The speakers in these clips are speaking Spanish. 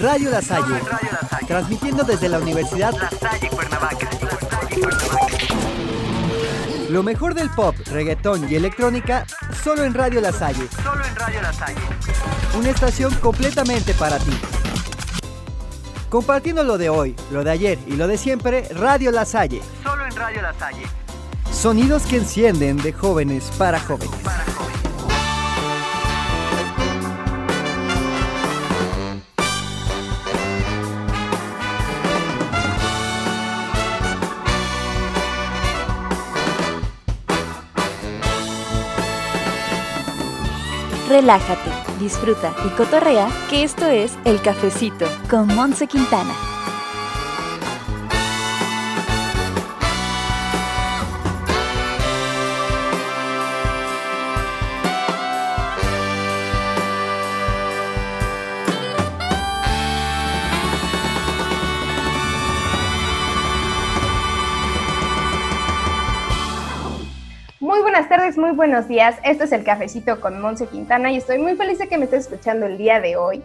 Radio La Salle, transmitiendo desde la Universidad La Salle Cuernavaca. lo mejor del pop, reggaetón y electrónica solo en Radio La Salle, Solo en Radio La Salle. una estación completamente para ti. Compartiendo lo de hoy, lo de ayer y lo de siempre, Radio La Salle. Solo en Radio La Salle. Sonidos que encienden de jóvenes para jóvenes. Para jóvenes. Relájate, disfruta y cotorrea que esto es El Cafecito con Monse Quintana. Buenas tardes, muy buenos días. Esto es el cafecito con Monse Quintana y estoy muy feliz de que me estés escuchando el día de hoy.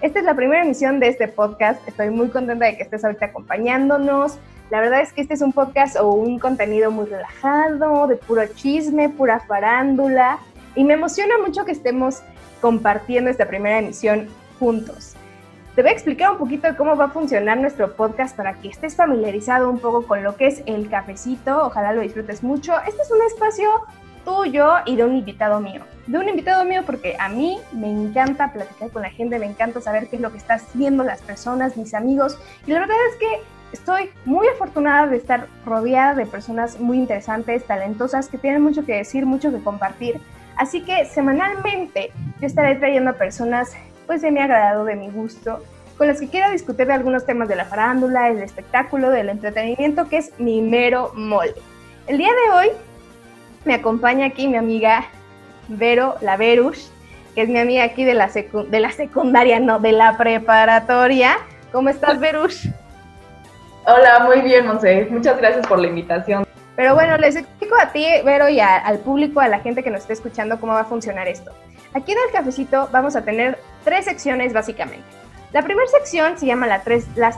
Esta es la primera emisión de este podcast. Estoy muy contenta de que estés ahorita acompañándonos. La verdad es que este es un podcast o un contenido muy relajado, de puro chisme, pura farándula. Y me emociona mucho que estemos compartiendo esta primera emisión juntos. Te voy a explicar un poquito cómo va a funcionar nuestro podcast para que estés familiarizado un poco con lo que es el cafecito. Ojalá lo disfrutes mucho. Este es un espacio tuyo y de un invitado mío. De un invitado mío porque a mí me encanta platicar con la gente, me encanta saber qué es lo que están haciendo las personas, mis amigos. Y la verdad es que estoy muy afortunada de estar rodeada de personas muy interesantes, talentosas, que tienen mucho que decir, mucho que compartir. Así que semanalmente yo estaré trayendo a personas pues de mi agrado, de mi gusto, con las que quiero discutir de algunos temas de la farándula, del espectáculo, del entretenimiento, que es mi mero mole. El día de hoy me acompaña aquí mi amiga Vero, la Verush, que es mi amiga aquí de la, secu- de la secundaria, no, de la preparatoria. ¿Cómo estás, Verush? Hola, muy bien, Monse. Muchas gracias por la invitación. Pero bueno, les explico a ti, Vero, y a- al público, a la gente que nos esté escuchando, cómo va a funcionar esto. Aquí en el cafecito vamos a tener tres secciones básicamente. La primera sección se llama las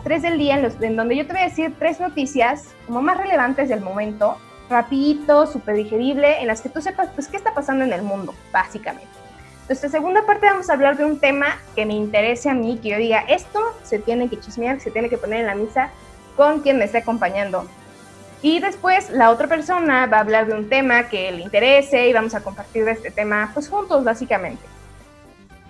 tres del día, en, los- en donde yo te voy a decir tres noticias como más relevantes del momento, rapidito, súper digerible, en las que tú sepas pues qué está pasando en el mundo, básicamente. Nuestra segunda parte vamos a hablar de un tema que me interese a mí, que yo diga, esto se tiene que chismear, se tiene que poner en la misa con quien me esté acompañando. Y después la otra persona va a hablar de un tema que le interese y vamos a compartir este tema pues juntos básicamente.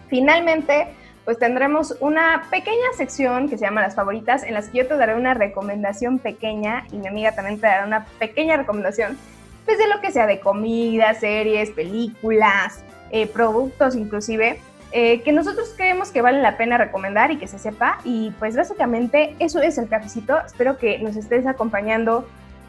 Finalmente, pues tendremos una pequeña sección que se llama las favoritas en las que yo te daré una recomendación pequeña y mi amiga también te dará una pequeña recomendación pues de lo que sea de comida, series, películas, eh, productos inclusive, eh, que nosotros creemos que vale la pena recomendar y que se sepa. Y pues básicamente eso es el cafecito. Espero que nos estés acompañando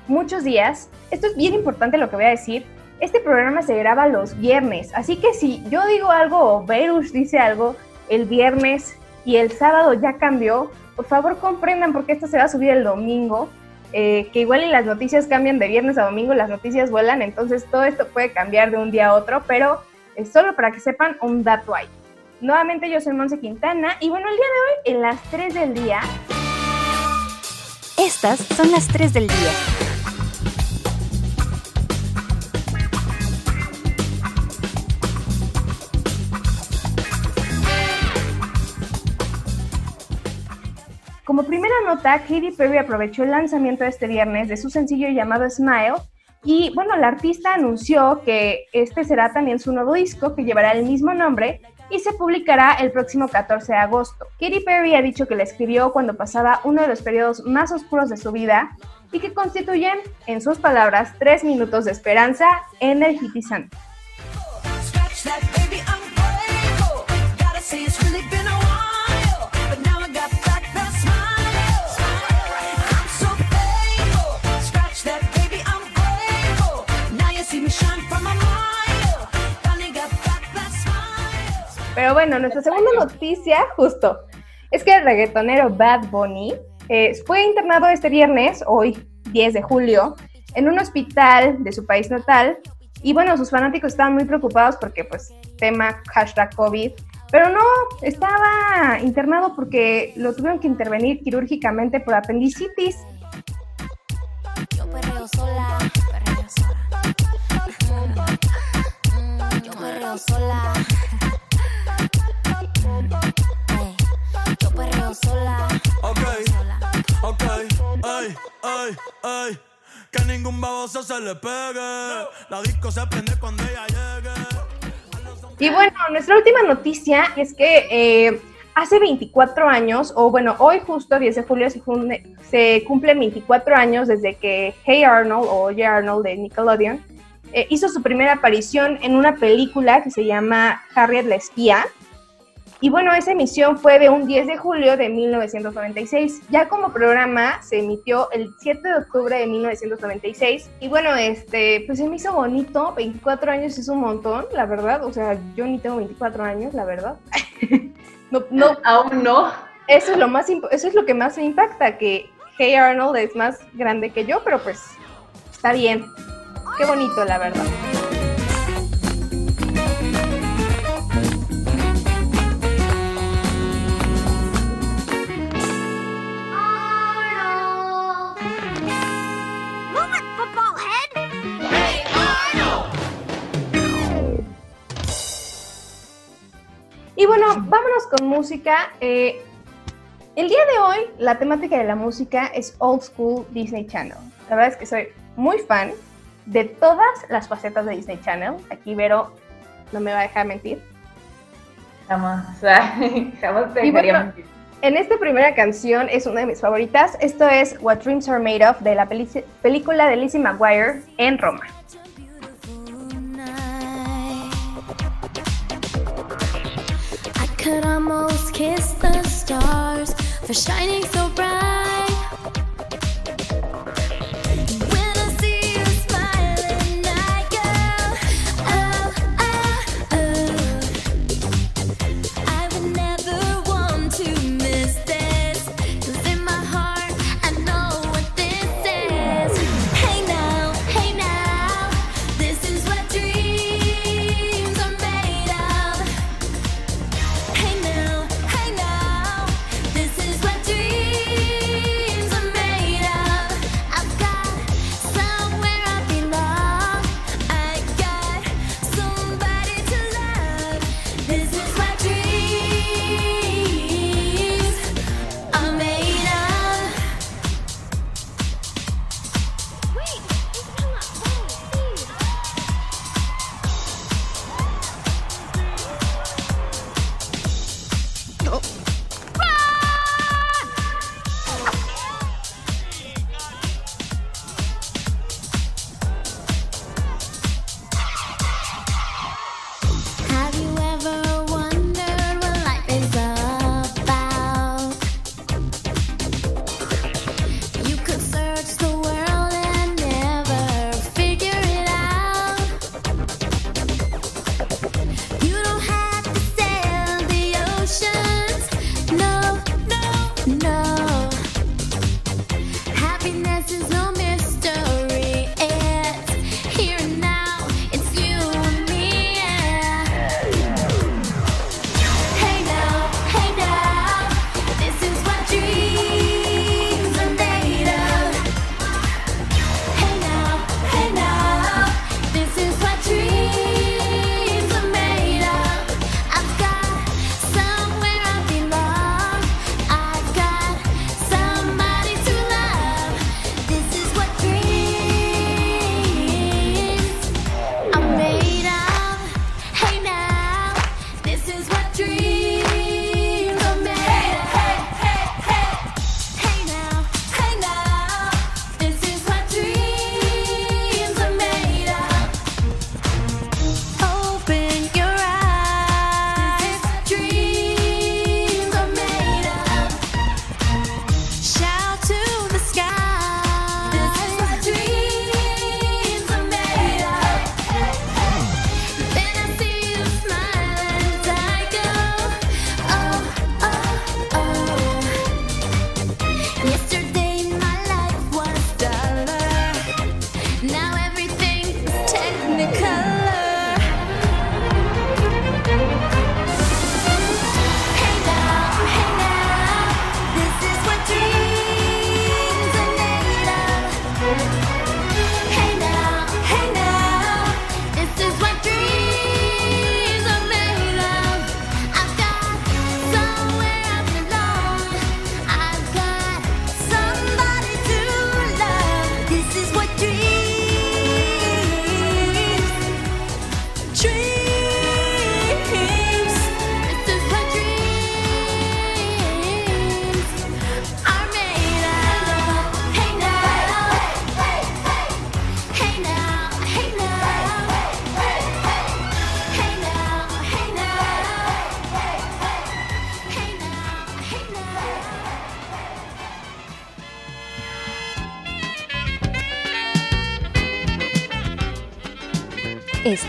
muchos días. Esto es bien importante lo que voy a decir. Este programa se graba los viernes, así que si yo digo algo o Berush dice algo el viernes y el sábado ya cambió, por favor comprendan porque esto se va a subir el domingo, eh, que igual y las noticias cambian de viernes a domingo, las noticias vuelan, entonces todo esto puede cambiar de un día a otro, pero es solo para que sepan un dato ahí. Nuevamente yo soy Monse Quintana y bueno, el día de hoy en las 3 del día Estas son las 3 del día. Como primera nota, Katy Perry aprovechó el lanzamiento este viernes de su sencillo llamado Smile y bueno, la artista anunció que este será también su nuevo disco que llevará el mismo nombre y se publicará el próximo 14 de agosto. Katy Perry ha dicho que la escribió cuando pasaba uno de los periodos más oscuros de su vida y que constituyen, en sus palabras, tres minutos de esperanza energizante. Pero bueno, nuestra segunda noticia, justo, es que el reggaetonero Bad Bunny eh, fue internado este viernes, hoy 10 de julio, en un hospital de su país natal. Y bueno, sus fanáticos estaban muy preocupados porque, pues, tema hashtag COVID, Pero no, estaba internado porque lo tuvieron que intervenir quirúrgicamente por apendicitis. Yo perreo sola, perreo sola. Yo perreo sola. Y bueno, nuestra última noticia es que eh, hace 24 años, o bueno, hoy justo 10 de julio se, se cumplen 24 años desde que Hey Arnold o Hey Arnold de Nickelodeon eh, hizo su primera aparición en una película que se llama Harriet la espía. Y bueno, esa emisión fue de un 10 de julio de 1996. Ya como programa se emitió el 7 de octubre de 1996. Y bueno, este, pues se me hizo bonito. 24 años es un montón, la verdad. O sea, yo ni tengo 24 años, la verdad. no, no, Aún no. eso es lo más eso es lo que más me impacta, que Hey Arnold es más grande que yo, pero pues está bien. Qué bonito, la verdad. Bueno, vámonos con música. Eh, el día de hoy, la temática de la música es Old School Disney Channel. La verdad es que soy muy fan de todas las facetas de Disney Channel. Aquí Vero no me va a dejar mentir. Jamás, jamás te dejaría bueno, mentir. En esta primera canción es una de mis favoritas. Esto es What Dreams Are Made Of de la película de Lizzie McGuire en Roma. Could almost kiss the stars for shining so bright.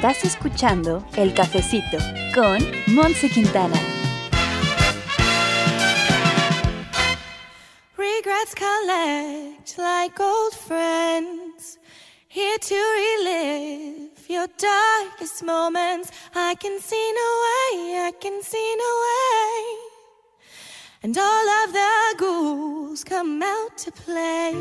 Estás escuchando El Cafecito con Monse Quintana. Regrets collect like old friends. Here to relive your darkest moments. I can see no way, I can see no way. And all of the ghouls come out to play.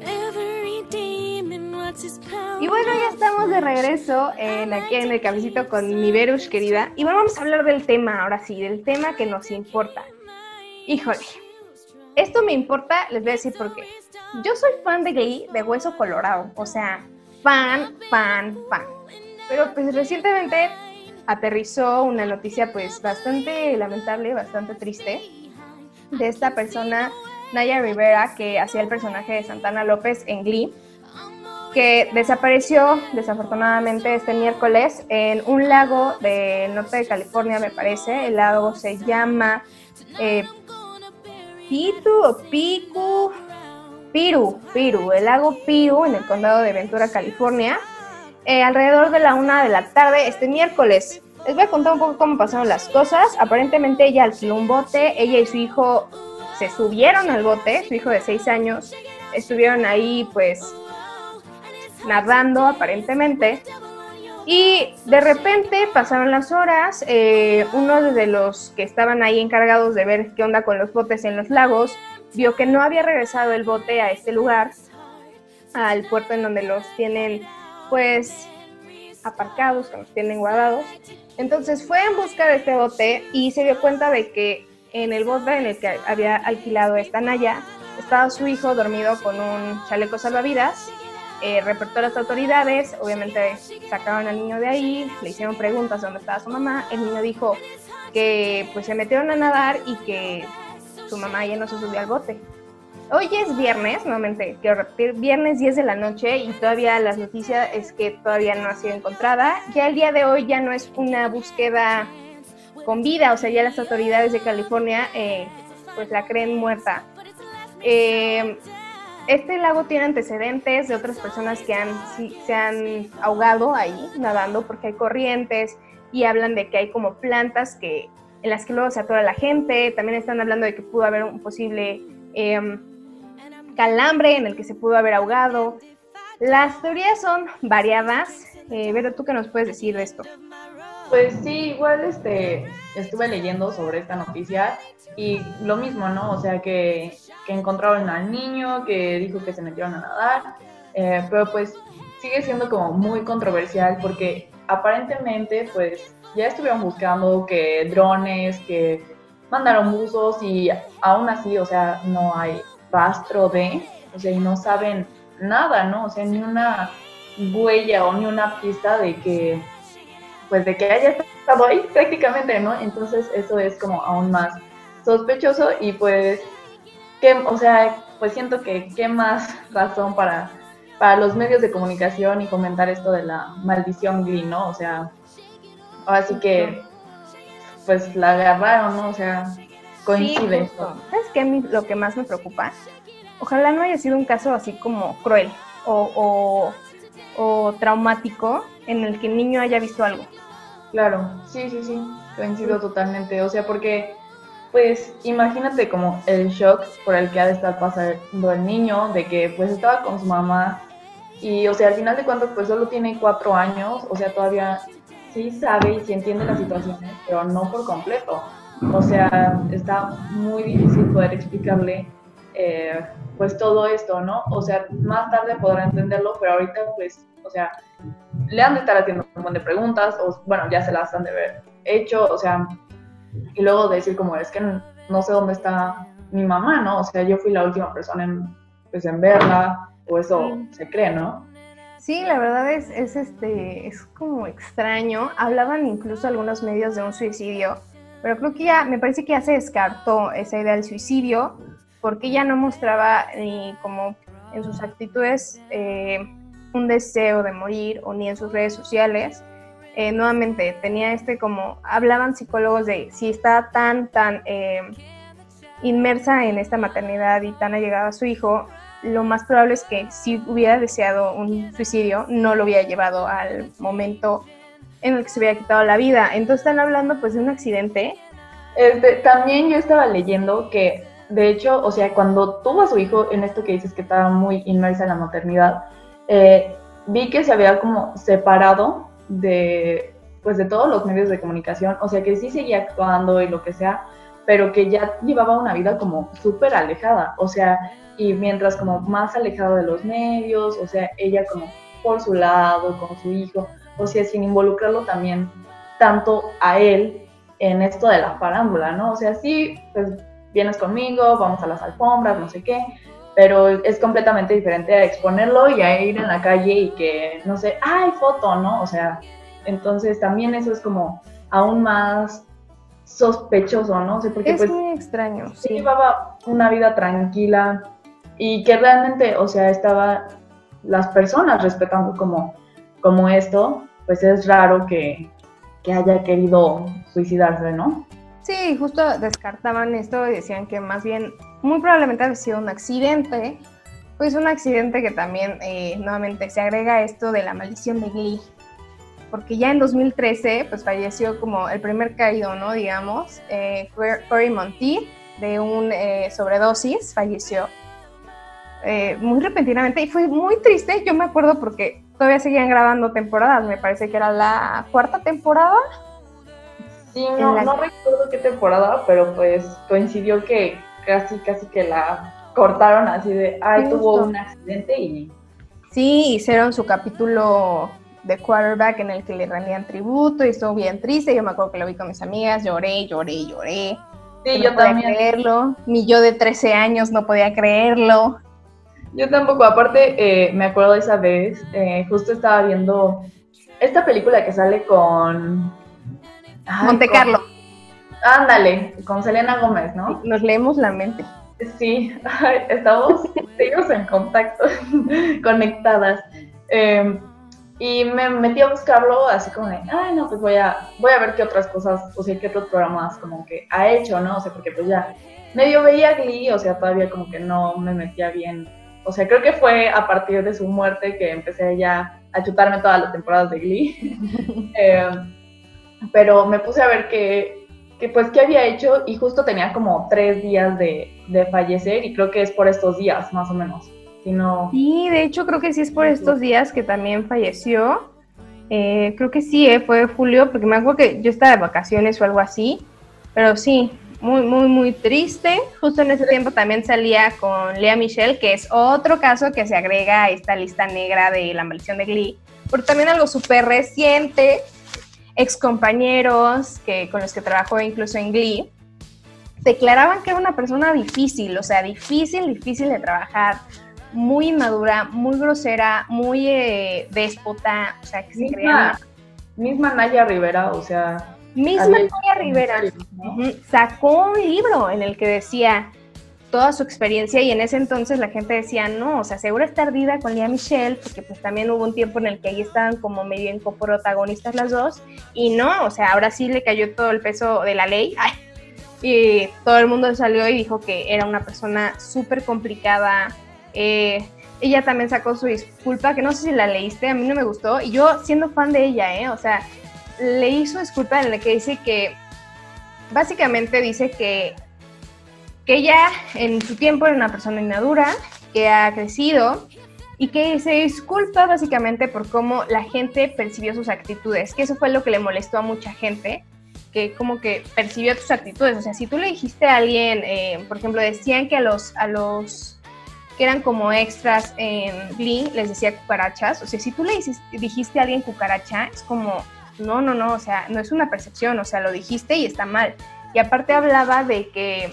Every demon wants his power. Y bueno, ya estamos de regreso en, aquí en el cafecito con mi Verush querida. Y bueno, vamos a hablar del tema ahora sí, del tema que nos importa. Híjole, esto me importa, les voy a decir por qué. Yo soy fan de Glee de Hueso Colorado, o sea, fan, fan, fan. Pero pues recientemente aterrizó una noticia pues bastante lamentable, bastante triste, de esta persona, Naya Rivera, que hacía el personaje de Santana López en Glee que desapareció desafortunadamente este miércoles en un lago del norte de California, me parece. El lago se llama eh, Pitu o Picu, Piru, Piru, el lago Piru en el condado de Ventura, California, eh, alrededor de la una de la tarde este miércoles. Les voy a contar un poco cómo pasaron las cosas. Aparentemente ella alquiló un bote, ella y su hijo se subieron al bote, su hijo de seis años, estuvieron ahí pues nadando aparentemente. Y de repente pasaron las horas, eh, uno de los que estaban ahí encargados de ver qué onda con los botes en los lagos, vio que no había regresado el bote a este lugar, al puerto en donde los tienen pues aparcados, que los tienen guardados. Entonces fue en busca de este bote y se dio cuenta de que en el bote en el que había alquilado esta Naya estaba su hijo dormido con un chaleco salvavidas eh, reportó a las autoridades, obviamente sacaron al niño de ahí, le hicieron preguntas de dónde estaba su mamá, el niño dijo que pues se metieron a nadar y que su mamá ya no se subió al bote. Hoy es viernes, nuevamente quiero repetir, viernes 10 de la noche y todavía las noticias es que todavía no ha sido encontrada. Ya el día de hoy ya no es una búsqueda con vida, o sea, ya las autoridades de California eh, pues la creen muerta. Eh, este lago tiene antecedentes de otras personas que han, sí, se han ahogado ahí nadando porque hay corrientes y hablan de que hay como plantas que, en las que luego se atora la gente. También están hablando de que pudo haber un posible eh, calambre en el que se pudo haber ahogado. Las teorías son variadas. Eh, ¿tú qué nos puedes decir de esto? Pues sí, igual este, estuve leyendo sobre esta noticia y lo mismo, ¿no? O sea, que, que encontraron al niño, que dijo que se metieron a nadar, eh, pero pues sigue siendo como muy controversial porque aparentemente pues ya estuvieron buscando que drones, que mandaron buzos y aún así, o sea, no hay rastro de, o sea, y no saben nada, ¿no? O sea, ni una huella o ni una pista de que pues de que haya estado ahí prácticamente, ¿no? Entonces eso es como aún más sospechoso y pues, ¿qué, o sea, pues siento que qué más razón para, para los medios de comunicación y comentar esto de la maldición Glee, ¿no? O sea, ahora sí que, pues la agarraron, ¿no? O sea, coincide Sí. ¿Sabes qué? Lo que más me preocupa, ojalá no haya sido un caso así como cruel o, o- o traumático en el que el niño haya visto algo. Claro, sí, sí, sí, coincido totalmente. O sea, porque, pues, imagínate como el shock por el que ha de estar pasando el niño, de que pues estaba con su mamá y, o sea, al final de cuentas, pues solo tiene cuatro años, o sea, todavía sí sabe y sí entiende las situaciones, pero no por completo. O sea, está muy difícil poder explicarle, eh, pues, todo esto, ¿no? O sea, más tarde podrá entenderlo, pero ahorita, pues, o sea, le han de estar haciendo un montón de preguntas, o bueno, ya se las han de haber hecho, o sea, y luego decir como es que no, no sé dónde está mi mamá, ¿no? O sea, yo fui la última persona en, pues, en verla, o eso se cree, ¿no? Sí, la verdad es, es, este, es como extraño. Hablaban incluso algunos medios de un suicidio, pero creo que ya, me parece que ya se descartó esa idea del suicidio, porque ya no mostraba ni como en sus actitudes eh, un deseo de morir o ni en sus redes sociales. Eh, nuevamente, tenía este como, hablaban psicólogos de si está tan, tan eh, inmersa en esta maternidad y tan allegada a su hijo, lo más probable es que si hubiera deseado un suicidio, no lo hubiera llevado al momento en el que se hubiera quitado la vida. Entonces están hablando pues de un accidente. Este, también yo estaba leyendo que, de hecho, o sea, cuando tuvo a su hijo, en esto que dices que estaba muy inmersa en la maternidad, eh, vi que se había como separado de, pues, de todos los medios de comunicación, o sea, que sí seguía actuando y lo que sea, pero que ya llevaba una vida como súper alejada, o sea, y mientras como más alejada de los medios, o sea, ella como por su lado, con su hijo, o sea, sin involucrarlo también tanto a él en esto de la farándula, ¿no? O sea, sí, pues vienes conmigo, vamos a las alfombras, no sé qué, pero es completamente diferente a exponerlo y a ir en la calle y que, no sé, ¡ay, foto! ¿no? O sea, entonces también eso es como aún más sospechoso, ¿no? O sea, porque es pues muy extraño, sí sí. llevaba una vida tranquila y que realmente, o sea, estaba las personas respetando como, como esto, pues es raro que, que haya querido suicidarse, ¿no? Sí, justo descartaban esto y decían que más bien, muy probablemente había sido un accidente, pues un accidente que también eh, nuevamente se agrega esto de la maldición de Glee, porque ya en 2013 pues falleció como el primer caído, ¿no? Digamos, eh, Cory Monteith de un eh, sobredosis, falleció eh, muy repentinamente y fue muy triste, yo me acuerdo porque todavía seguían grabando temporadas, me parece que era la cuarta temporada. Sí, no, la- no recuerdo qué temporada, pero pues coincidió que casi, casi que la cortaron así de, ay, Justo. tuvo un accidente y Sí, hicieron su capítulo de quarterback en el que le rendían tributo y estuvo bien triste. Yo me acuerdo que lo vi con mis amigas, lloré, lloré, lloré. sí, yo no podía también. creerlo. Mi yo de 13 años no podía creerlo. Yo tampoco, aparte, eh, me acuerdo de esa vez, eh, justo estaba viendo esta película que sale con... ay, Monte con- Carlo, Ándale, con Selena Gómez, ¿no? nos leemos la mente. Sí, estamos seguimos en contacto, conectadas. Eh, y me metí a buscarlo así como de, ay, no, pues voy a, voy a ver qué otras cosas, o sea, qué otros programas como que ha hecho, ¿no? O sea, porque pues ya medio veía Glee, o sea, todavía como que no me metía bien. O sea, creo que fue a partir de su muerte que empecé ya a chutarme todas las temporadas de Glee. Eh, pero me puse a ver que, que pues qué había hecho y justo tenía como tres días de, de fallecer y creo que es por estos días, más o menos. Si no, Sí, de hecho creo que sí es por estos días que también falleció. Eh, creo que sí, eh, fue julio, porque me acuerdo que yo estaba de vacaciones o algo así. Pero sí, muy, muy, muy triste. Justo en ese tiempo también salía con Lea Michelle, que es otro caso que se agrega a esta lista negra de la maldición de Glee. Porque también algo súper reciente, ex compañeros que, con los que trabajó incluso en Glee, declaraban que era una persona difícil, o sea, difícil, difícil de trabajar, muy inmadura, muy grosera, muy eh, déspota, o sea, que se creía misma, misma Naya Rivera, o sea, Misma Naya Rivera sacó un libro en el que decía toda su experiencia y en ese entonces la gente decía, no, o sea, seguro está ardida con Lea Michelle, porque pues también hubo un tiempo en el que ahí estaban como medio en coprotagonistas las dos, y no, o sea, ahora sí le cayó todo el peso de la ley, ay, y todo el mundo salió y dijo que era una persona súper complicada, eh, ella también sacó su disculpa, que no sé si la leíste, a mí no me gustó, y yo siendo fan de ella, ¿eh? O sea, leí su disculpa en la que dice que, básicamente dice que, que ella en su tiempo era una persona inmadura, que ha crecido y que se disculpa básicamente por cómo la gente percibió sus actitudes, que eso fue lo que le molestó a mucha gente, que como que percibió tus actitudes, o sea, si tú le dijiste a alguien, eh, por ejemplo, decían que a los, a los que eran como extras en Glee les decía cucarachas, o sea, si tú le dijiste a alguien cucaracha, es como, no, no, no, o sea, no es una percepción, o sea, lo dijiste y está mal. Y aparte hablaba de que,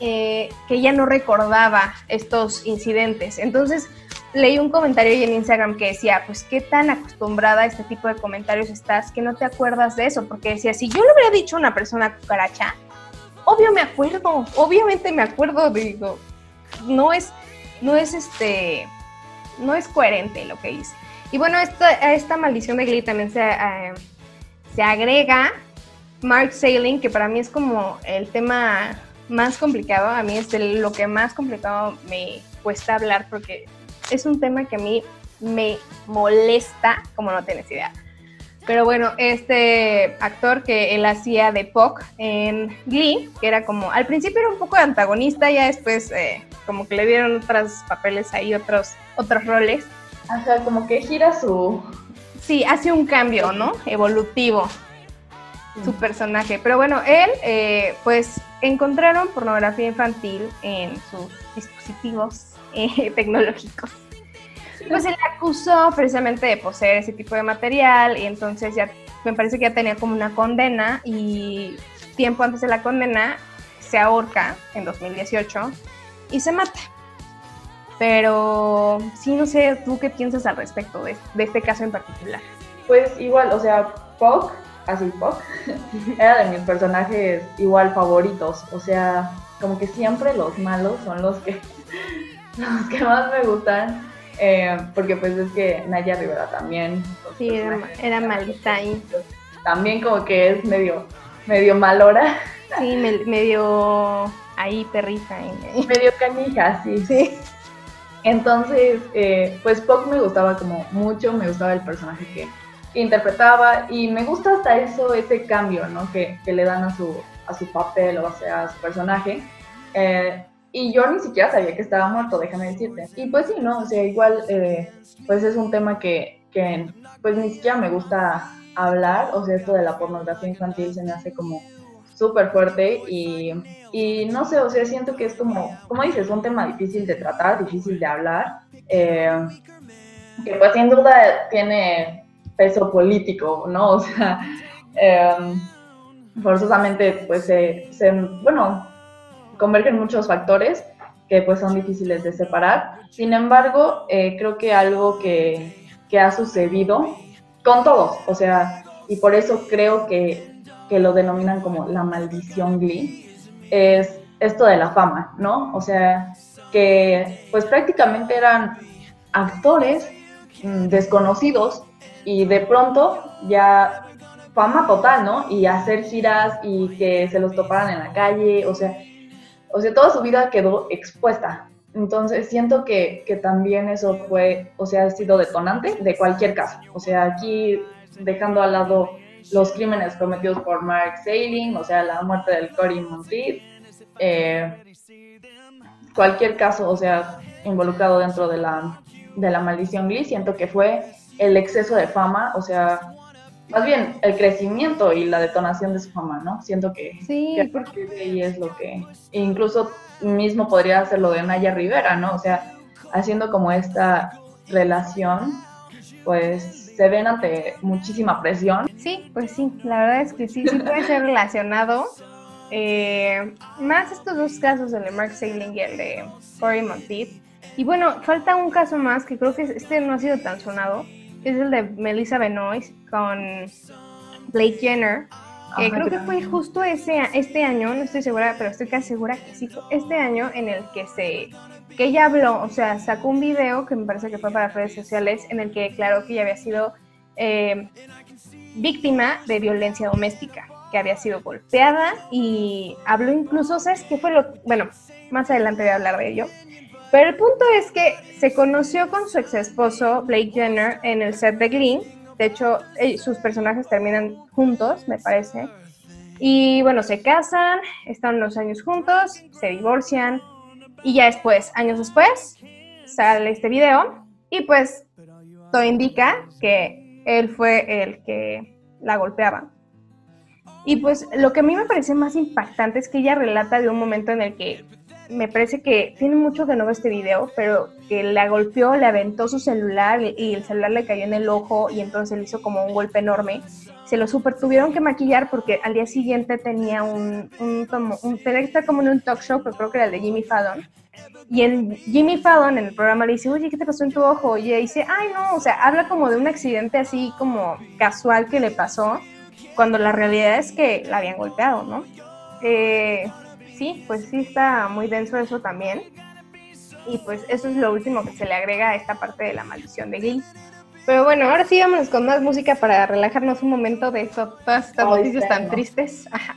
eh, que ella no recordaba estos incidentes. Entonces leí un comentario ahí en Instagram que decía, pues qué tan acostumbrada a este tipo de comentarios estás que no te acuerdas de eso, porque decía, si yo le hubiera dicho a una persona cucaracha, obvio me acuerdo, obviamente me acuerdo, digo, no es, no es este, no es coherente lo que dice. Y bueno, esta, a esta maldición de Glee también se, eh, se agrega Mark Sailing, que para mí es como el tema más complicado. A mí es lo que más complicado me cuesta hablar porque es un tema que a mí me molesta, como no tienes idea. Pero bueno, este actor que él hacía de Puck en Glee, que era como, al principio era un poco antagonista, ya después eh, como que le dieron otros papeles ahí, otros, otros roles. Ajá, como que gira su... Sí, hace un cambio, ¿no? Evolutivo su personaje. Pero bueno, él, eh, pues, encontraron pornografía infantil en sus dispositivos eh, tecnológicos. Pues él acusó precisamente de poseer ese tipo de material y entonces ya me parece que ya tenía como una condena y tiempo antes de la condena se ahorca en 2018 y se mata. Pero sí, no sé, ¿tú qué piensas al respecto de, de este caso en particular? Pues igual, o sea, Puck, así Puck, era de mis personajes igual favoritos. O sea, como que siempre los malos son los que, los que más me gustan. eh, porque pues es que Naya Rivera también. Sí, era, era malita ahí. También como que es medio, medio malora, Sí, me- medio ahí perrita. ahí. medio canija, sí. Sí. Entonces, eh, pues Puck me gustaba como mucho, me gustaba el personaje que interpretaba y me gusta hasta eso, ese cambio, ¿no? Que, le dan a su, a su papel o sea, a su personaje. Eh, y yo ni siquiera sabía que estaba muerto, déjame decirte. Y pues sí, ¿no? O sea, igual, eh, pues es un tema que, que, pues ni siquiera me gusta hablar, o sea, esto de la pornografía infantil se me hace como súper fuerte y, y no sé, o sea, siento que es como, como dices, un tema difícil de tratar, difícil de hablar, eh, que pues sin duda tiene peso político, ¿no? O sea, eh, forzosamente pues se, se- bueno, convergen muchos factores que pues son difíciles de separar. Sin embargo, eh, creo que algo que, que ha sucedido con todos, o sea, y por eso creo que, que lo denominan como la maldición Glee, es esto de la fama, ¿no? O sea, que pues prácticamente eran actores mm, desconocidos y de pronto ya fama total, ¿no? Y hacer giras y que se los toparan en la calle, o sea, o sea, toda su vida quedó expuesta. Entonces siento que, que también eso fue, o sea, ha sido detonante de cualquier caso. O sea, aquí dejando al lado los crímenes cometidos por Mark Sailing, o sea, la muerte del Cory Monteith, eh, cualquier caso, o sea, involucrado dentro de la, de la maldición Glee, siento que fue el exceso de fama, o sea, más bien el crecimiento y la detonación de su fama, ¿no? Siento que, Sí, que de ahí es lo que, incluso mismo podría ser lo de Naya Rivera, ¿no? O sea, haciendo como esta relación, pues se ven ante muchísima presión. Sí, pues sí, la verdad es que sí, sí puede ser relacionado. Eh, más estos dos casos, el de Mark Sailing y el de Cory Monteith. Y bueno, falta un caso más que creo que este no ha sido tan sonado, es el de Melissa Benoist con Blake Jenner. creo que fue justo ese, este año, no estoy segura, pero estoy casi segura que sí, este año en el que se que ella habló, o sea, sacó un video que me parece que fue para redes sociales en el que declaró que ella había sido eh, víctima de violencia doméstica, que había sido golpeada y habló incluso, ¿sabes qué fue lo? Bueno, más adelante voy a hablar de ello. Pero el punto es que se conoció con su ex esposo Blake Jenner en el set de Glee. De hecho, eh, sus personajes terminan juntos, me parece. Y bueno, se casan, están unos años juntos, se divorcian. Y ya después, años después, sale este video. Y pues todo indica que él fue el que la golpeaba. Y pues lo que a mí me parece más impactante es que ella relata de un momento en el que me parece que tiene mucho que no ver este video, pero que la golpeó, le aventó su celular y el celular le cayó en el ojo y entonces le hizo como un golpe enorme. Se lo super tuvieron que maquillar porque al día siguiente tenía un, un, como, un como en un talk show, pero creo que era el de Jimmy Fallon. Y en Jimmy Fallon en el programa le dice, oye, ¿qué te pasó en tu ojo? Y ella dice, ay, no, o sea, habla como de un accidente así como casual que le pasó, cuando la realidad es que la habían golpeado, ¿no? Eh, sí, pues sí está muy denso eso también. Y pues eso es lo último que se le agrega a esta parte de la maldición de Glee. Pero bueno, ahora sí vámonos con más música para relajarnos un momento de esto, todas estas noticias tan tristes. Ajá.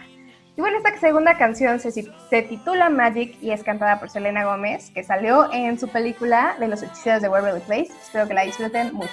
Y bueno, esta segunda canción se, se titula Magic y es cantada por Selena Gómez, que salió en su película de los hechiceros de Waverly Place. Espero que la disfruten mucho.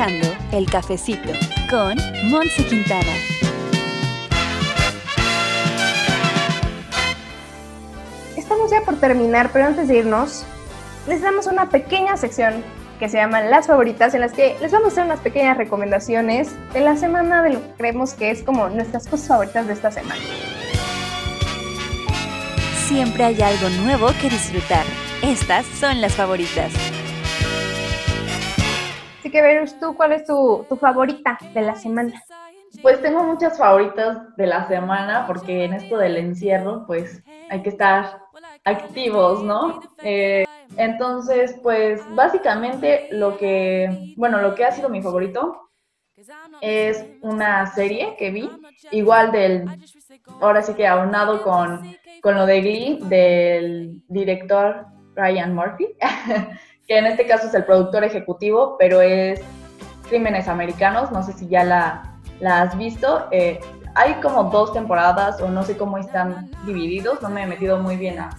Escuchando El Cafecito con Monse Quintana. Estamos ya por terminar, pero antes de irnos, les damos una pequeña sección que se llama Las Favoritas, en las que les vamos a hacer unas pequeñas recomendaciones de la semana de lo que creemos que es como nuestras cosas favoritas de esta semana. Siempre hay algo nuevo que disfrutar. Estas son las favoritas. Así que, Verus, ¿tú cuál es tu, favorita de la semana? Pues tengo muchas favoritas de la semana porque en esto del encierro pues hay que estar activos, ¿no? Eh, entonces pues básicamente lo que, bueno, lo que ha sido mi favorito es una serie que vi, igual del, ahora sí que aunado con, con lo de Glee, del director Ryan Murphy, que en este caso es el productor ejecutivo, pero es Crímenes Americanos, no sé si ya la, has visto. eh, hay como dos temporadas o no sé cómo están divididos, no me he metido muy bien a,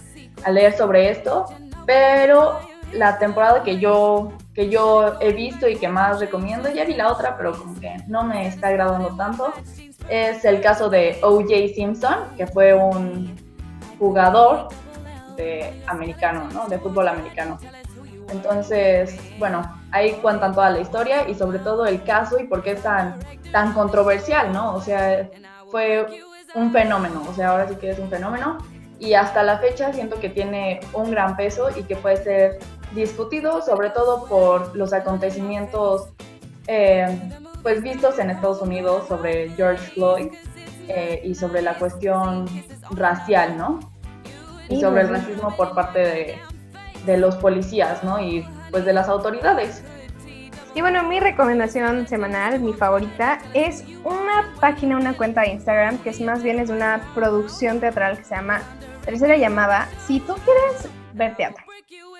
a leer sobre esto, pero la temporada que yo, que yo he visto y que más recomiendo, ya vi la otra, pero como que no me está agradando tanto, es el caso de O.J. Simpson, que fue un jugador de americano, ¿no? De fútbol americano. Entonces, bueno, ahí cuentan toda la historia y sobre todo el caso y por qué es tan, tan controversial, ¿no? O sea, fue un fenómeno, o sea, ahora sí que es un fenómeno y hasta la fecha siento que tiene un gran peso y que puede ser discutido sobre todo por los acontecimientos eh, pues vistos en Estados Unidos sobre George Floyd eh, y sobre la cuestión racial, ¿no? Y sobre el pues, racismo por parte de, de los policías, ¿no? Y pues de las autoridades. Y bueno, mi recomendación semanal, mi favorita, es una página, una cuenta de Instagram que es más bien es una producción teatral que se llama Tercera Llamada. Si tú quieres ver teatro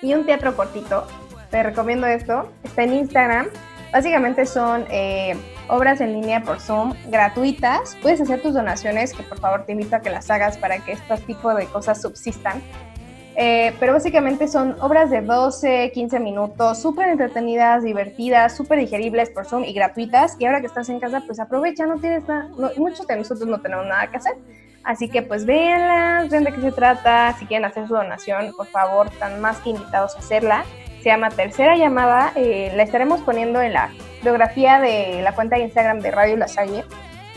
y un teatro cortito, te recomiendo esto. Está en Instagram. Básicamente son eh, obras en línea por Zoom gratuitas. Puedes hacer tus donaciones, que por favor te invito a que las hagas para que este tipo de cosas subsistan. Eh, pero básicamente son obras de 12, 15 minutos, súper entretenidas, divertidas, súper digeribles por Zoom y gratuitas. Y ahora que estás en casa, pues aprovecha, no tienes nada, no- muchos de nosotros no tenemos nada que hacer. Así que pues véanlas, vean de qué se trata. Si quieren hacer su donación, por favor, están más que invitados a hacerla. Se llama Tercera Llamada. eh, la estaremos poniendo en la biografía de la cuenta de Instagram de Radio La Salle.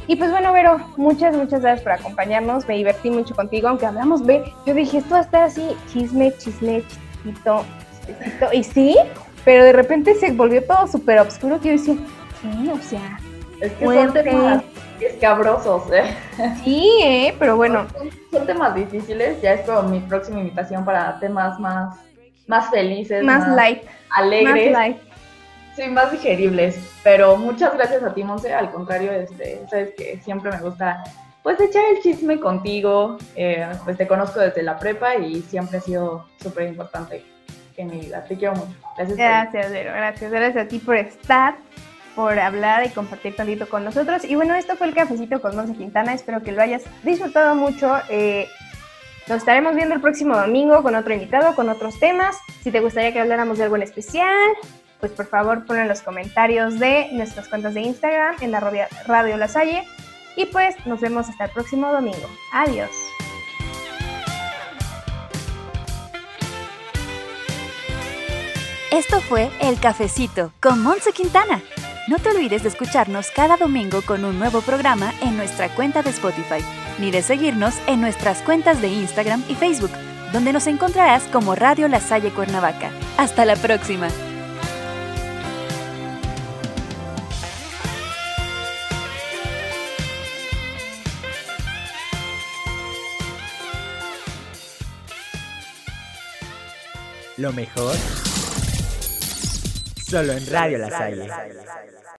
Y pues bueno, Vero, muchas, muchas gracias por acompañarnos. Me divertí mucho contigo, aunque hablamos, ve, yo dije, esto estar así, chisme, chisme, chiquito, chiquito. Y sí, pero de repente se volvió todo súper oscuro que yo decía, sí, o sea, Es que son temas escabrosos, ¿eh? sí, ¿eh? Pero bueno, Son, son temas difíciles, ya es como mi próxima invitación para temas más, más felices, más light, más alegres, light. Sí, más digeribles. Pero muchas gracias a ti, Monse. Al contrario, este, sabes que siempre me gusta pues echar el chisme contigo. Eh, pues te conozco desde la prepa y siempre ha sido súper importante en mi vida. Te quiero mucho. Gracias. Gracias, Vero. Gracias. Gracias a ti por estar, por hablar y compartir tantito con nosotros. Y bueno, esto fue el cafecito con Monse Quintana. Espero que lo hayas disfrutado mucho. Eh, nos estaremos viendo el próximo domingo con otro invitado, con otros temas. Si te gustaría que habláramos de algo en especial, pues por favor pon en los comentarios de nuestras cuentas de Instagram en la radio La Salle. Y pues nos vemos hasta el próximo domingo. Adiós. Esto fue El Cafecito con Monse Quintana. No te olvides de escucharnos cada domingo con un nuevo programa en nuestra cuenta de Spotify, ni de seguirnos en nuestras cuentas de Instagram y Facebook, donde nos encontrarás como Radio La Salle Cuernavaca. Hasta la próxima. Lo mejor. Solo en Radio La Salle.